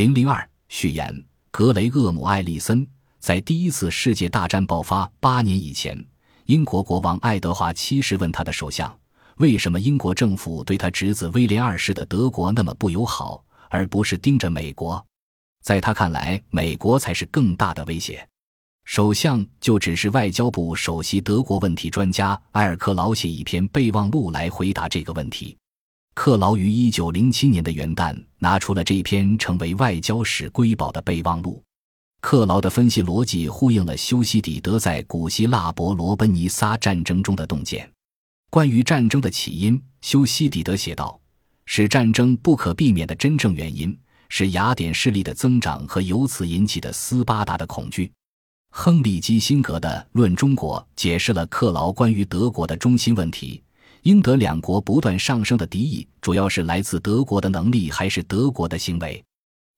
零零二序言：格雷厄姆·艾利森在第一次世界大战爆发八年以前，英国国王爱德华七世问他的首相：“为什么英国政府对他侄子威廉二世的德国那么不友好，而不是盯着美国？”在他看来，美国才是更大的威胁。首相就只是外交部首席德国问题专家埃尔克劳写一篇备忘录来回答这个问题。克劳于一九零七年的元旦拿出了这篇成为外交史瑰宝的备忘录。克劳的分析逻辑呼应了修昔底德在古希腊伯罗奔尼撒战争中的洞见。关于战争的起因，修昔底德写道：“使战争不可避免的真正原因是雅典势力的增长和由此引起的斯巴达的恐惧。”亨利基辛格的《论中国》解释了克劳关于德国的中心问题。英德两国不断上升的敌意，主要是来自德国的能力还是德国的行为？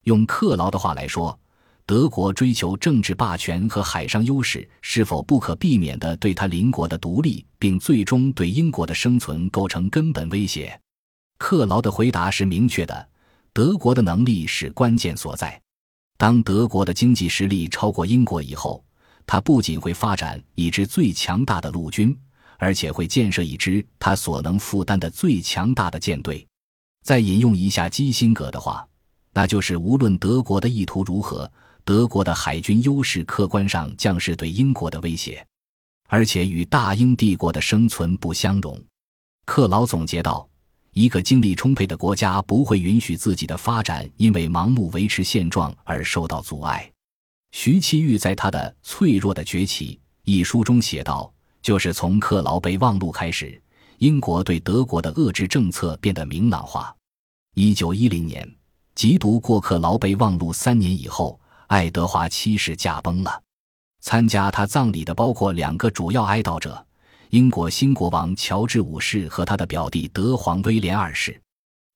用克劳的话来说，德国追求政治霸权和海上优势，是否不可避免地对他邻国的独立，并最终对英国的生存构成根本威胁？克劳的回答是明确的：德国的能力是关键所在。当德国的经济实力超过英国以后，他不仅会发展一支最强大的陆军。而且会建设一支他所能负担的最强大的舰队。再引用一下基辛格的话，那就是无论德国的意图如何，德国的海军优势客观上将是对英国的威胁，而且与大英帝国的生存不相容。克劳总结道：“一个精力充沛的国家不会允许自己的发展因为盲目维持现状而受到阻碍。”徐其玉在他的《脆弱的崛起》一书中写道。就是从克劳备忘录开始，英国对德国的遏制政策变得明朗化。一九一零年，缉毒过克劳备忘录三年以后，爱德华七世驾崩了。参加他葬礼的包括两个主要哀悼者：英国新国王乔治五世和他的表弟德皇威廉二世。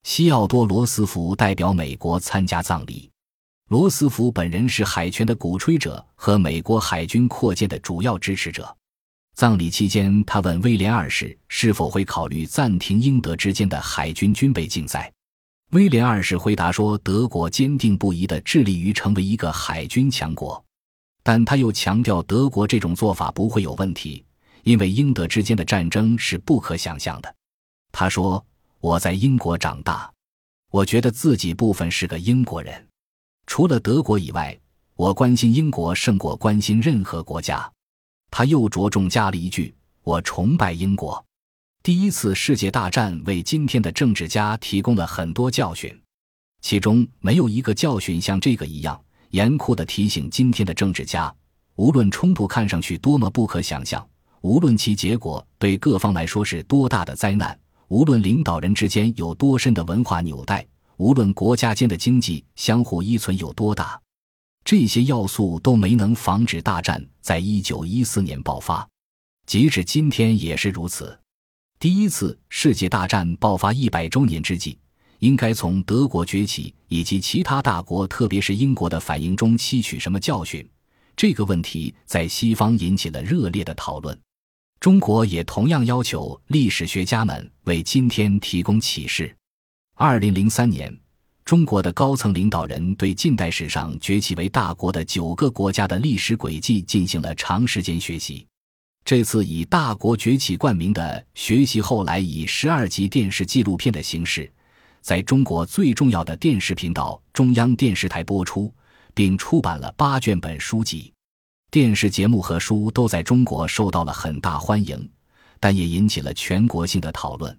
西奥多·罗斯福代表美国参加葬礼。罗斯福本人是海权的鼓吹者和美国海军扩建的主要支持者。葬礼期间，他问威廉二世是否会考虑暂停英德之间的海军军备竞赛。威廉二世回答说：“德国坚定不移地致力于成为一个海军强国。”但他又强调，德国这种做法不会有问题，因为英德之间的战争是不可想象的。他说：“我在英国长大，我觉得自己部分是个英国人。除了德国以外，我关心英国胜过关心任何国家。”他又着重加了一句：“我崇拜英国。”第一次世界大战为今天的政治家提供了很多教训，其中没有一个教训像这个一样严酷地提醒今天的政治家：无论冲突看上去多么不可想象，无论其结果对各方来说是多大的灾难，无论领导人之间有多深的文化纽带，无论国家间的经济相互依存有多大。这些要素都没能防止大战在一九一四年爆发，即使今天也是如此。第一次世界大战爆发一百周年之际，应该从德国崛起以及其他大国，特别是英国的反应中吸取什么教训？这个问题在西方引起了热烈的讨论。中国也同样要求历史学家们为今天提供启示。二零零三年。中国的高层领导人对近代史上崛起为大国的九个国家的历史轨迹进行了长时间学习。这次以“大国崛起”冠名的学习，后来以十二集电视纪录片的形式，在中国最重要的电视频道中央电视台播出，并出版了八卷本书籍。电视节目和书都在中国受到了很大欢迎，但也引起了全国性的讨论。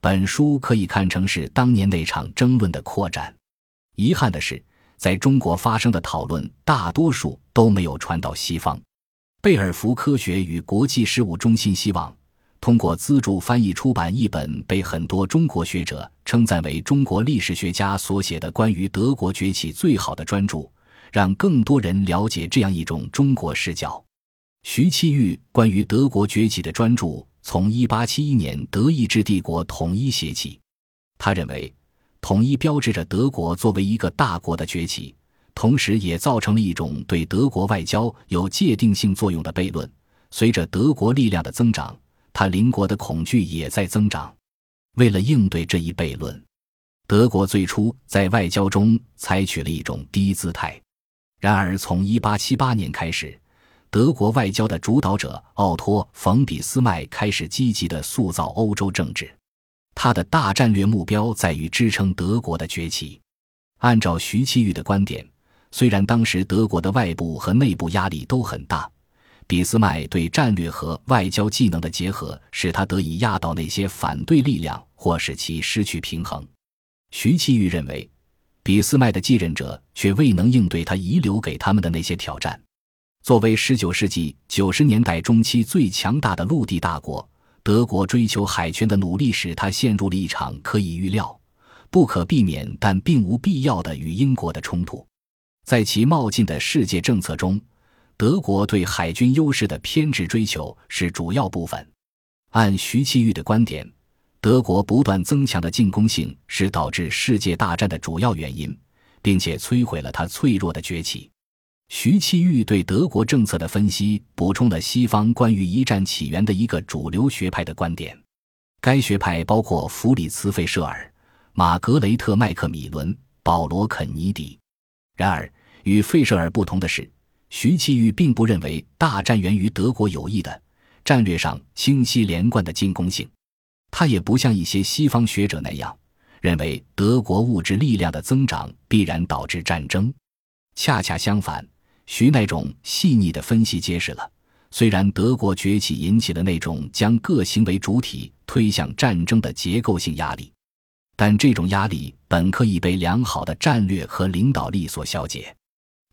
本书可以看成是当年那场争论的扩展。遗憾的是，在中国发生的讨论大多数都没有传到西方。贝尔福科学与国际事务中心希望通过资助翻译出版一本被很多中国学者称赞为中国历史学家所写的关于德国崛起最好的专著，让更多人了解这样一种中国视角。徐其玉关于德国崛起的专著。从1871年德意志帝国统一写起，他认为，统一标志着德国作为一个大国的崛起，同时也造成了一种对德国外交有界定性作用的悖论。随着德国力量的增长，他邻国的恐惧也在增长。为了应对这一悖论，德国最初在外交中采取了一种低姿态。然而，从1878年开始，德国外交的主导者奥托·冯·俾斯麦开始积极地塑造欧洲政治。他的大战略目标在于支撑德国的崛起。按照徐其玉的观点，虽然当时德国的外部和内部压力都很大，俾斯麦对战略和外交技能的结合使他得以压倒那些反对力量，或使其失去平衡。徐其玉认为。俾斯麦的继任者却未能应对他遗留给他们的那些挑战。作为19世纪90年代中期最强大的陆地大国，德国追求海权的努力使他陷入了一场可以预料、不可避免但并无必要的与英国的冲突。在其冒进的世界政策中，德国对海军优势的偏执追求是主要部分。按徐其玉的观点。德国不断增强的进攻性是导致世界大战的主要原因，并且摧毁了它脆弱的崛起。徐启玉对德国政策的分析补充了西方关于一战起源的一个主流学派的观点。该学派包括弗里茨·费舍尔、马格雷特·麦克米伦、保罗·肯尼迪。然而，与费舍尔不同的是，徐启玉并不认为大战源于德国有意的、战略上清晰连贯的进攻性。他也不像一些西方学者那样认为德国物质力量的增长必然导致战争。恰恰相反，徐那种细腻的分析揭示了：虽然德国崛起引起了那种将各行为主体推向战争的结构性压力，但这种压力本可以被良好的战略和领导力所消解。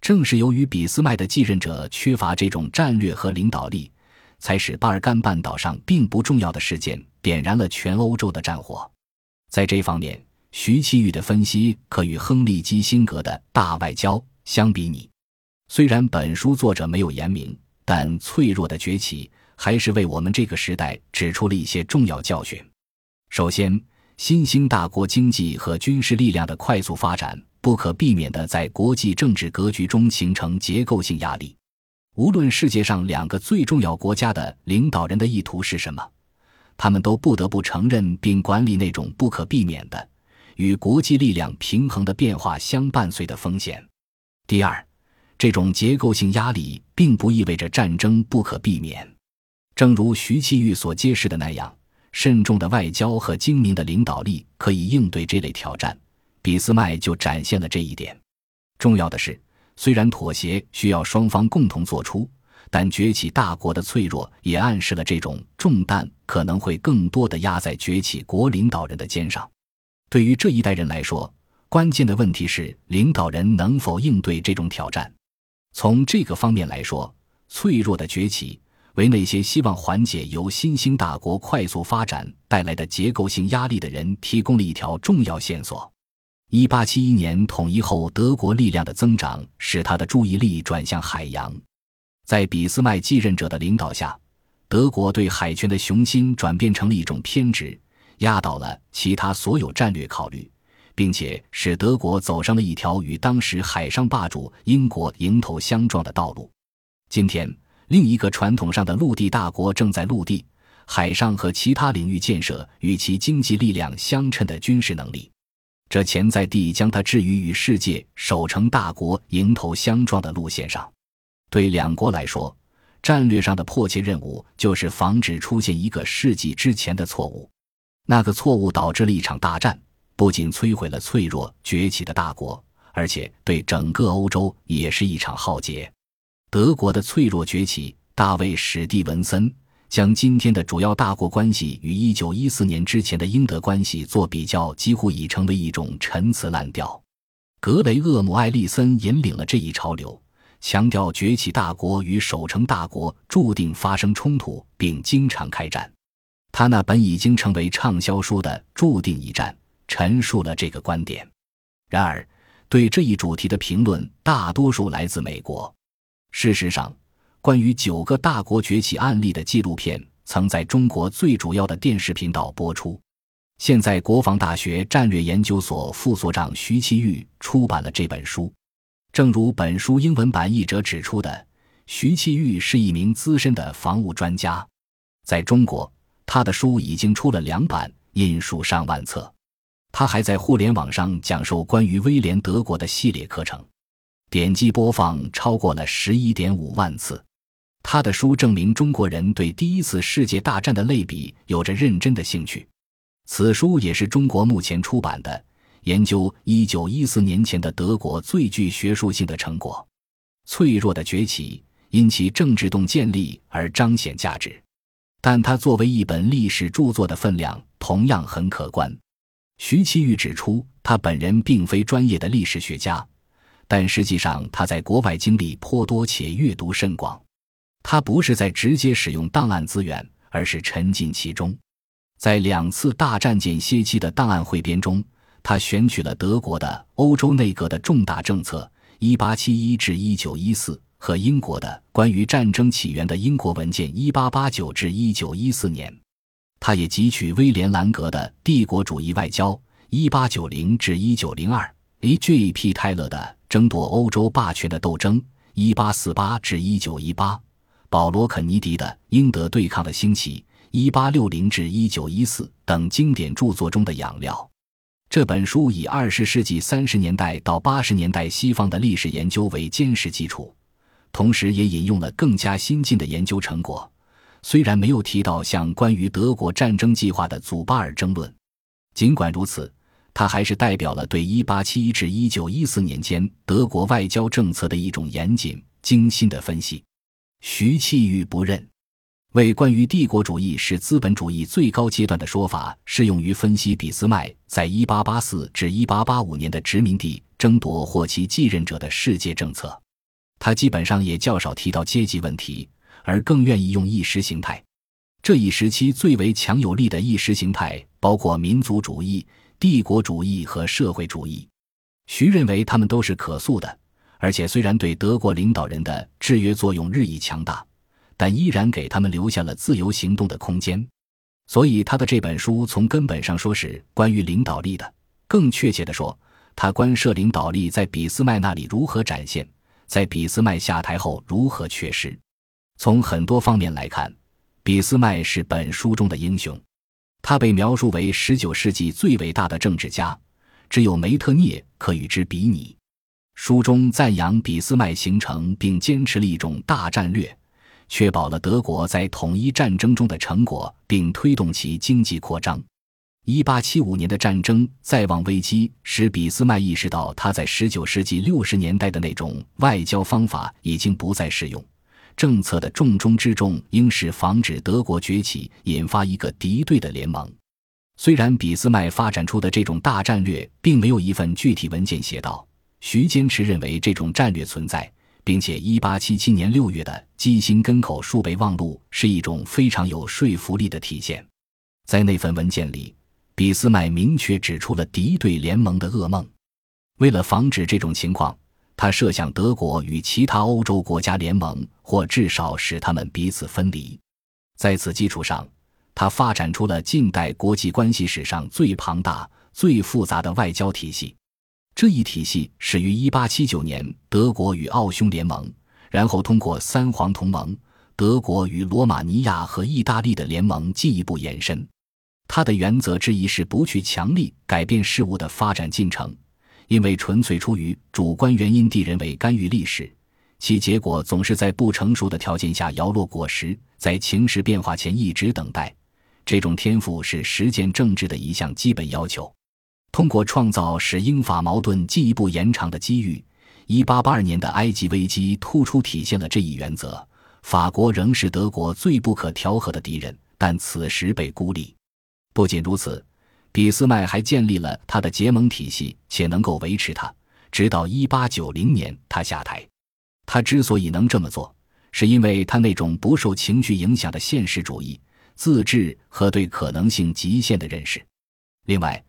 正是由于俾斯麦的继任者缺乏这种战略和领导力。才使巴尔干半岛上并不重要的事件点燃了全欧洲的战火。在这方面，徐其玉的分析可与亨利基辛格的大外交相比拟。虽然本书作者没有言明，但脆弱的崛起还是为我们这个时代指出了一些重要教训。首先，新兴大国经济和军事力量的快速发展，不可避免地在国际政治格局中形成结构性压力。无论世界上两个最重要国家的领导人的意图是什么，他们都不得不承认并管理那种不可避免的与国际力量平衡的变化相伴随的风险。第二，这种结构性压力并不意味着战争不可避免。正如徐其玉所揭示的那样，慎重的外交和精明的领导力可以应对这类挑战。俾斯麦就展现了这一点。重要的是。虽然妥协需要双方共同做出，但崛起大国的脆弱也暗示了这种重担可能会更多的压在崛起国领导人的肩上。对于这一代人来说，关键的问题是领导人能否应对这种挑战。从这个方面来说，脆弱的崛起为那些希望缓解由新兴大国快速发展带来的结构性压力的人提供了一条重要线索。一八七一年统一后，德国力量的增长使他的注意力转向海洋。在俾斯麦继任者的领导下，德国对海权的雄心转变成了一种偏执，压倒了其他所有战略考虑，并且使德国走上了一条与当时海上霸主英国迎头相撞的道路。今天，另一个传统上的陆地大国正在陆地、海上和其他领域建设与其经济力量相称的军事能力。这潜在地将它置于与世界守成大国迎头相撞的路线上。对两国来说，战略上的迫切任务就是防止出现一个世纪之前的错误。那个错误导致了一场大战，不仅摧毁了脆弱崛起的大国，而且对整个欧洲也是一场浩劫。德国的脆弱崛起，大卫·史蒂文森。将今天的主要大国关系与一九一四年之前的英德关系做比较，几乎已成为一种陈词滥调。格雷厄姆·艾利森引领了这一潮流，强调崛起大国与守成大国注定发生冲突，并经常开战。他那本已经成为畅销书的《注定一战》陈述了这个观点。然而，对这一主题的评论大多数来自美国。事实上。关于九个大国崛起案例的纪录片曾在中国最主要的电视频道播出。现在，国防大学战略研究所副所长徐其玉出版了这本书。正如本书英文版译者指出的，徐其玉是一名资深的防务专家。在中国，他的书已经出了两版，印数上万册。他还在互联网上讲授关于威廉德国的系列课程，点击播放超过了十一点五万次。他的书证明中国人对第一次世界大战的类比有着认真的兴趣。此书也是中国目前出版的研究一九一四年前的德国最具学术性的成果。脆弱的崛起因其政治洞建立而彰显价值，但它作为一本历史著作的分量同样很可观。徐其玉指出，他本人并非专业的历史学家，但实际上他在国外经历颇多且阅读甚广。他不是在直接使用档案资源，而是沉浸其中。在两次大战间歇期的档案汇编中，他选取了德国的欧洲内阁的重大政策。一八七一至一九一四和英国的关于战争起源的英国文件一八八九至一九一四年，他也汲取威廉兰格的帝国主义外交一八九零至一九零二，A.J.P. 泰勒的争夺欧洲霸权的斗争一八四八至一九一八，保罗肯尼迪的英德对抗的兴起一八六零至一九一四等经典著作中的养料。这本书以二十世纪三十年代到八十年代西方的历史研究为坚实基础，同时也引用了更加新进的研究成果。虽然没有提到像关于德国战争计划的祖巴尔争论，尽管如此，他还是代表了对一八七一至一九一四年间德国外交政策的一种严谨、精心的分析。徐气玉不认。为关于帝国主义是资本主义最高阶段的说法适用于分析俾斯麦在1884至1885年的殖民地争夺或其继任者的世界政策，他基本上也较少提到阶级问题，而更愿意用意识形态。这一时期最为强有力的意识形态包括民族主义、帝国主义和社会主义。徐认为他们都是可塑的，而且虽然对德国领导人的制约作用日益强大。但依然给他们留下了自由行动的空间，所以他的这本书从根本上说是关于领导力的。更确切地说，他关涉领导力在俾斯麦那里如何展现，在俾斯麦下台后如何缺失。从很多方面来看，俾斯麦是本书中的英雄。他被描述为19世纪最伟大的政治家，只有梅特涅可与之比拟。书中赞扬俾斯麦形成并坚持了一种大战略。确保了德国在统一战争中的成果，并推动其经济扩张。一八七五年的战争再望危机，使俾斯麦意识到他在十九世纪六十年代的那种外交方法已经不再适用。政策的重中之重应是防止德国崛起，引发一个敌对的联盟。虽然俾斯麦发展出的这种大战略并没有一份具体文件写到，徐坚持认为这种战略存在。并且，一八七七年六月的基辛根口数备忘录是一种非常有说服力的体现。在那份文件里，俾斯麦明确指出了敌对联盟的噩梦。为了防止这种情况，他设想德国与其他欧洲国家联盟，或至少使他们彼此分离。在此基础上，他发展出了近代国际关系史上最庞大、最复杂的外交体系。这一体系始于1879年德国与奥匈联盟，然后通过三皇同盟、德国与罗马尼亚和意大利的联盟进一步延伸。它的原则之一是不去强力改变事物的发展进程，因为纯粹出于主观原因地人为干预历史，其结果总是在不成熟的条件下摇落果实，在情势变化前一直等待。这种天赋是实践政治的一项基本要求。通过创造使英法矛盾进一步延长的机遇，一八八二年的埃及危机突出体现了这一原则。法国仍是德国最不可调和的敌人，但此时被孤立。不仅如此，俾斯麦还建立了他的结盟体系，且能够维持它，直到一八九零年他下台。他之所以能这么做，是因为他那种不受情绪影响的现实主义、自制和对可能性极限的认识。另外，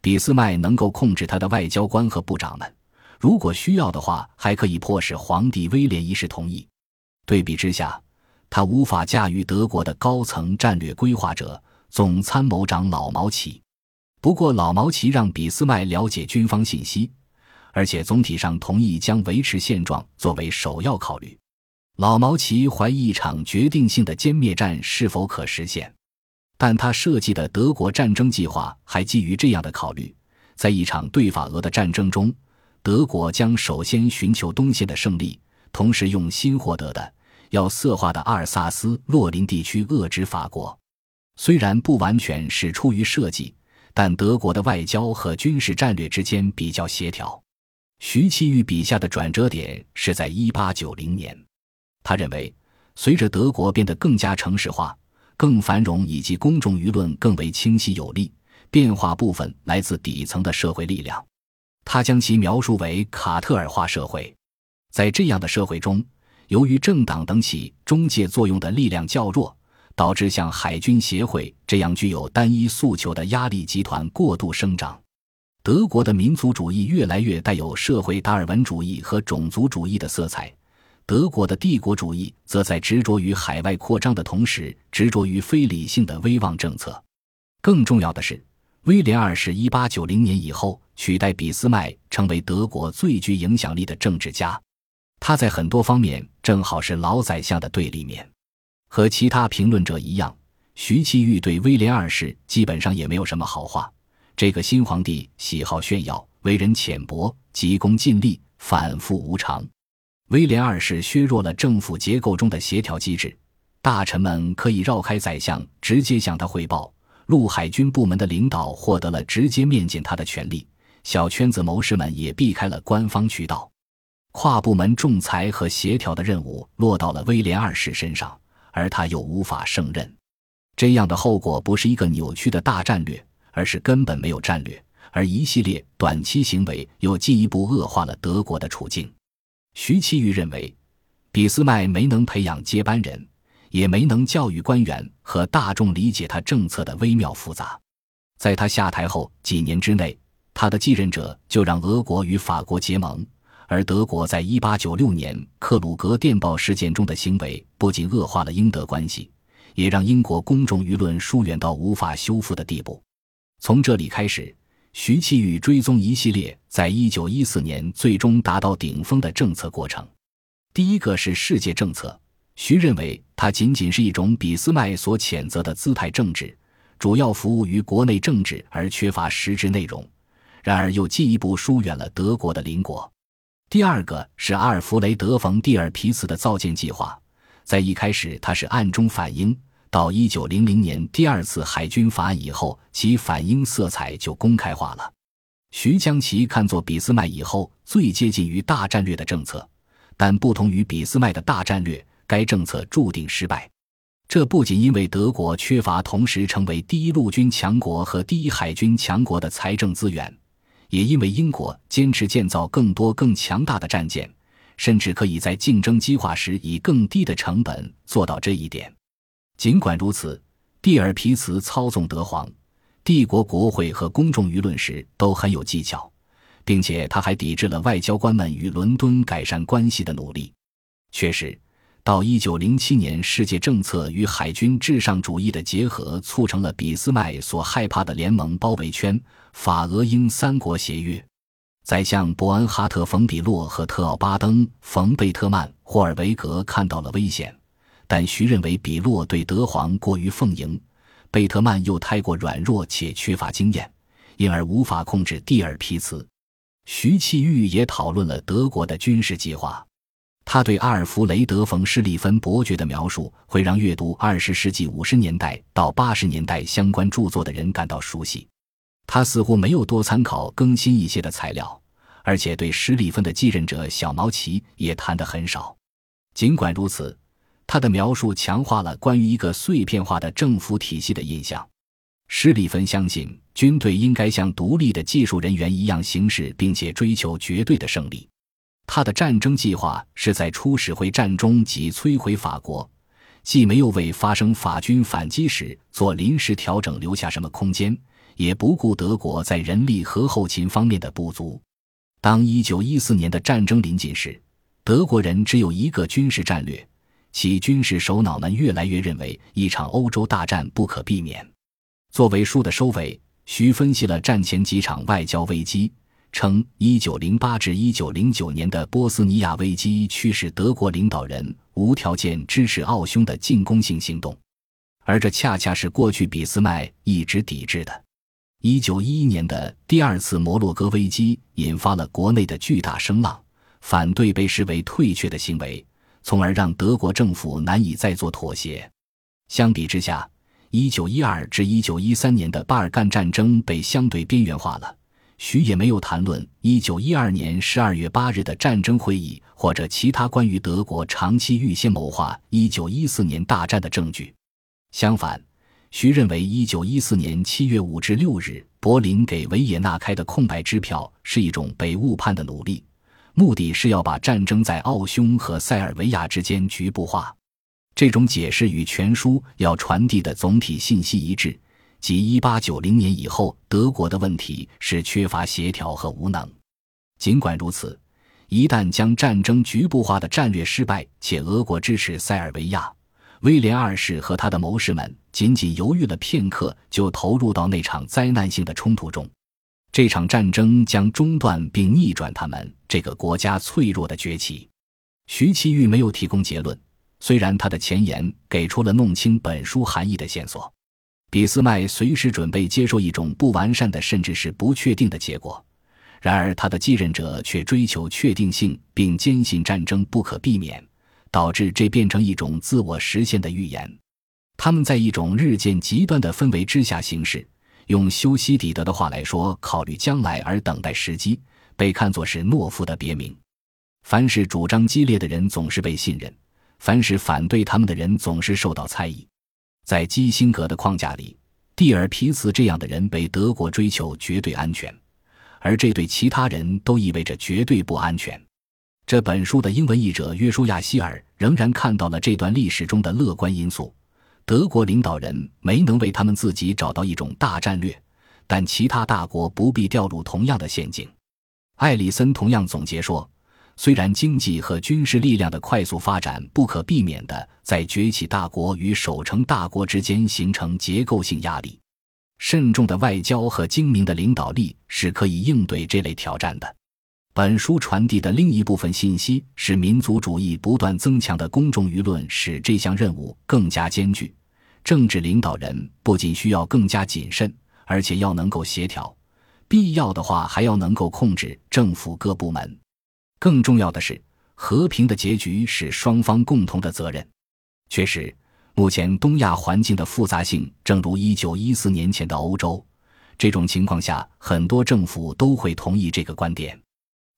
俾斯麦能够控制他的外交官和部长们，如果需要的话，还可以迫使皇帝威廉一世同意。对比之下，他无法驾驭德国的高层战略规划者总参谋长老毛奇。不过，老毛奇让俾斯麦了解军方信息，而且总体上同意将维持现状作为首要考虑。老毛奇怀疑一场决定性的歼灭战是否可实现。但他设计的德国战争计划还基于这样的考虑：在一场对法俄的战争中，德国将首先寻求东线的胜利，同时用新获得的要色化的阿尔萨斯、洛林地区遏制法国。虽然不完全是出于设计，但德国的外交和军事战略之间比较协调。徐其玉笔下的转折点是在一八九零年，他认为，随着德国变得更加城市化、更繁荣，以及公众舆论更为清晰有力，变化部分来自底层的社会力量。他将其描述为卡特尔化社会。在这样的社会中，由于政党等起中介作用的力量较弱。导致像海军协会这样具有单一诉求的压力集团过度生长。德国的民族主义越来越带有社会达尔文主义和种族主义的色彩。德国的帝国主义则在执着于海外扩张的同时，执着于非理性的威望政策。更重要的是，威廉二世一八九零年以后取代俾斯麦成为德国最具影响力的政治家。他在很多方面正好是老宰相的对立面。和其他评论者一样，徐其玉对威廉二世基本上也没有什么好话。这个新皇帝喜好炫耀，为人浅薄，急功近利，反复无常。威廉二世削弱了政府结构中的协调机制，大臣们可以绕开宰相，直接向他汇报。陆海军部门的领导获得了直接面见他的权利，小圈子谋士们也避开了官方渠道。跨部门仲裁和协调的任务落到了威廉二世身上。而他又无法胜任，这样的后果不是一个扭曲的大战略，而是根本没有战略。而一系列短期行为又进一步恶化了德国的处境。徐其玉认为，俾斯麦没能培养接班人，也没能教育官员和大众理解他政策的微妙复杂。在他下台后几年之内，他的继任者就让俄国与法国结盟。而德国在1896年克鲁格电报事件中的行为，不仅恶化了英德关系，也让英国公众舆论疏远到无法修复的地步。从这里开始，徐其玉追踪一系列在1914年最终达到顶峰的政策过程。第一个是世界政策，徐认为它仅仅是一种俾斯麦所谴责的姿态政治，主要服务于国内政治而缺乏实质内容。然而又进一步疏远了德国的邻国。第二个是阿尔弗雷德·冯·蒂尔皮茨的造舰计划，在一开始他是暗中反映，到一九零零年第二次海军法案以后，其反英色彩就公开化了。徐将其看作俾斯麦以后最接近于大战略的政策，但不同于俾斯麦的大战略，该政策注定失败。这不仅因为德国缺乏同时成为第一陆军强国和第一海军强国的财政资源。也因为英国坚持建造更多更强大的战舰，甚至可以在竞争激化时以更低的成本做到这一点。尽管如此，蒂尔皮茨操纵德皇、帝国国会和公众舆论时都很有技巧，并且他还抵制了外交官们与伦敦改善关系的努力。确实。到一九零七年，世界政策与海军至上主义的结合，促成了俾斯麦所害怕的联盟包围圈——法俄英三国协约。宰相伯恩哈特·冯·比洛和特奥巴登·冯·贝特曼·霍尔维格看到了危险，但徐认为比洛对德皇过于奉迎，贝特曼又太过软弱且缺乏经验，因而无法控制蒂尔皮茨。徐气玉也讨论了德国的军事计划。他对阿尔弗雷德·冯·施利芬伯爵的描述，会让阅读二十世纪五十年代到八十年代相关著作的人感到熟悉。他似乎没有多参考更新一些的材料，而且对施利芬的继任者小毛奇也谈得很少。尽管如此，他的描述强化了关于一个碎片化的政府体系的印象。施里芬相信，军队应该像独立的技术人员一样行事，并且追求绝对的胜利。他的战争计划是在初始会战中即摧毁法国，既没有为发生法军反击时做临时调整留下什么空间，也不顾德国在人力和后勤方面的不足。当1914年的战争临近时，德国人只有一个军事战略，其军事首脑们越来越认为一场欧洲大战不可避免。作为书的收尾，徐分析了战前几场外交危机。称1908至1909年的波斯尼亚危机驱使德国领导人无条件支持奥匈的进攻性行动，而这恰恰是过去俾斯麦一直抵制的。一九一一年的第二次摩洛哥危机引发了国内的巨大声浪，反对被视为退却的行为，从而让德国政府难以再做妥协。相比之下，一九一二至一九一三年的巴尔干战争被相对边缘化了。徐也没有谈论一九一二年十二月八日的战争会议或者其他关于德国长期预先谋划一九一四年大战的证据。相反，徐认为一九一四年七月五至六日柏林给维也纳开的空白支票是一种被误判的努力，目的是要把战争在奥匈和塞尔维亚之间局部化。这种解释与全书要传递的总体信息一致。即一八九零年以后，德国的问题是缺乏协调和无能。尽管如此，一旦将战争局部化的战略失败，且俄国支持塞尔维亚，威廉二世和他的谋士们仅仅犹豫了片刻，就投入到那场灾难性的冲突中。这场战争将中断并逆转他们这个国家脆弱的崛起。徐其玉没有提供结论，虽然他的前言给出了弄清本书含义的线索。俾斯麦随时准备接受一种不完善的，甚至是不确定的结果。然而，他的继任者却追求确定性，并坚信战争不可避免，导致这变成一种自我实现的预言。他们在一种日渐极端的氛围之下行事。用修昔底德的话来说，考虑将来而等待时机，被看作是懦夫的别名。凡是主张激烈的人总是被信任，凡是反对他们的人总是受到猜疑。在基辛格的框架里，蒂尔皮茨这样的人被德国追求绝对安全，而这对其他人都意味着绝对不安全。这本书的英文译者约书亚·希尔仍然看到了这段历史中的乐观因素：德国领导人没能为他们自己找到一种大战略，但其他大国不必掉入同样的陷阱。艾里森同样总结说。虽然经济和军事力量的快速发展不可避免地在崛起大国与守成大国之间形成结构性压力，慎重的外交和精明的领导力是可以应对这类挑战的。本书传递的另一部分信息是，民族主义不断增强的公众舆论使这项任务更加艰巨。政治领导人不仅需要更加谨慎，而且要能够协调，必要的话还要能够控制政府各部门。更重要的是，和平的结局是双方共同的责任。确实，目前东亚环境的复杂性，正如一九一四年前的欧洲。这种情况下，很多政府都会同意这个观点。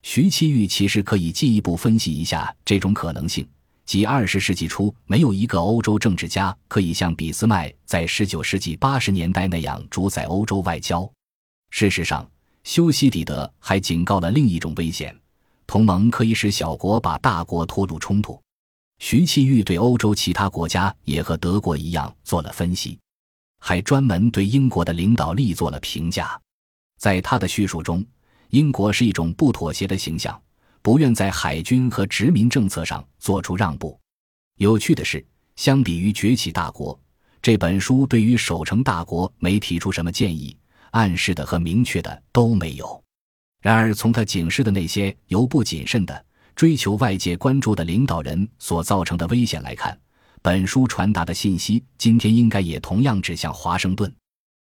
徐其玉其实可以进一步分析一下这种可能性：即二十世纪初，没有一个欧洲政治家可以像俾斯麦在十九世纪八十年代那样主宰欧洲外交。事实上，修昔底德还警告了另一种危险。同盟可以使小国把大国拖入冲突。徐其玉对欧洲其他国家也和德国一样做了分析，还专门对英国的领导力做了评价。在他的叙述中，英国是一种不妥协的形象，不愿在海军和殖民政策上做出让步。有趣的是，相比于崛起大国，这本书对于守成大国没提出什么建议，暗示的和明确的都没有。然而，从他警示的那些由不谨慎的追求外界关注的领导人所造成的危险来看，本书传达的信息今天应该也同样指向华盛顿。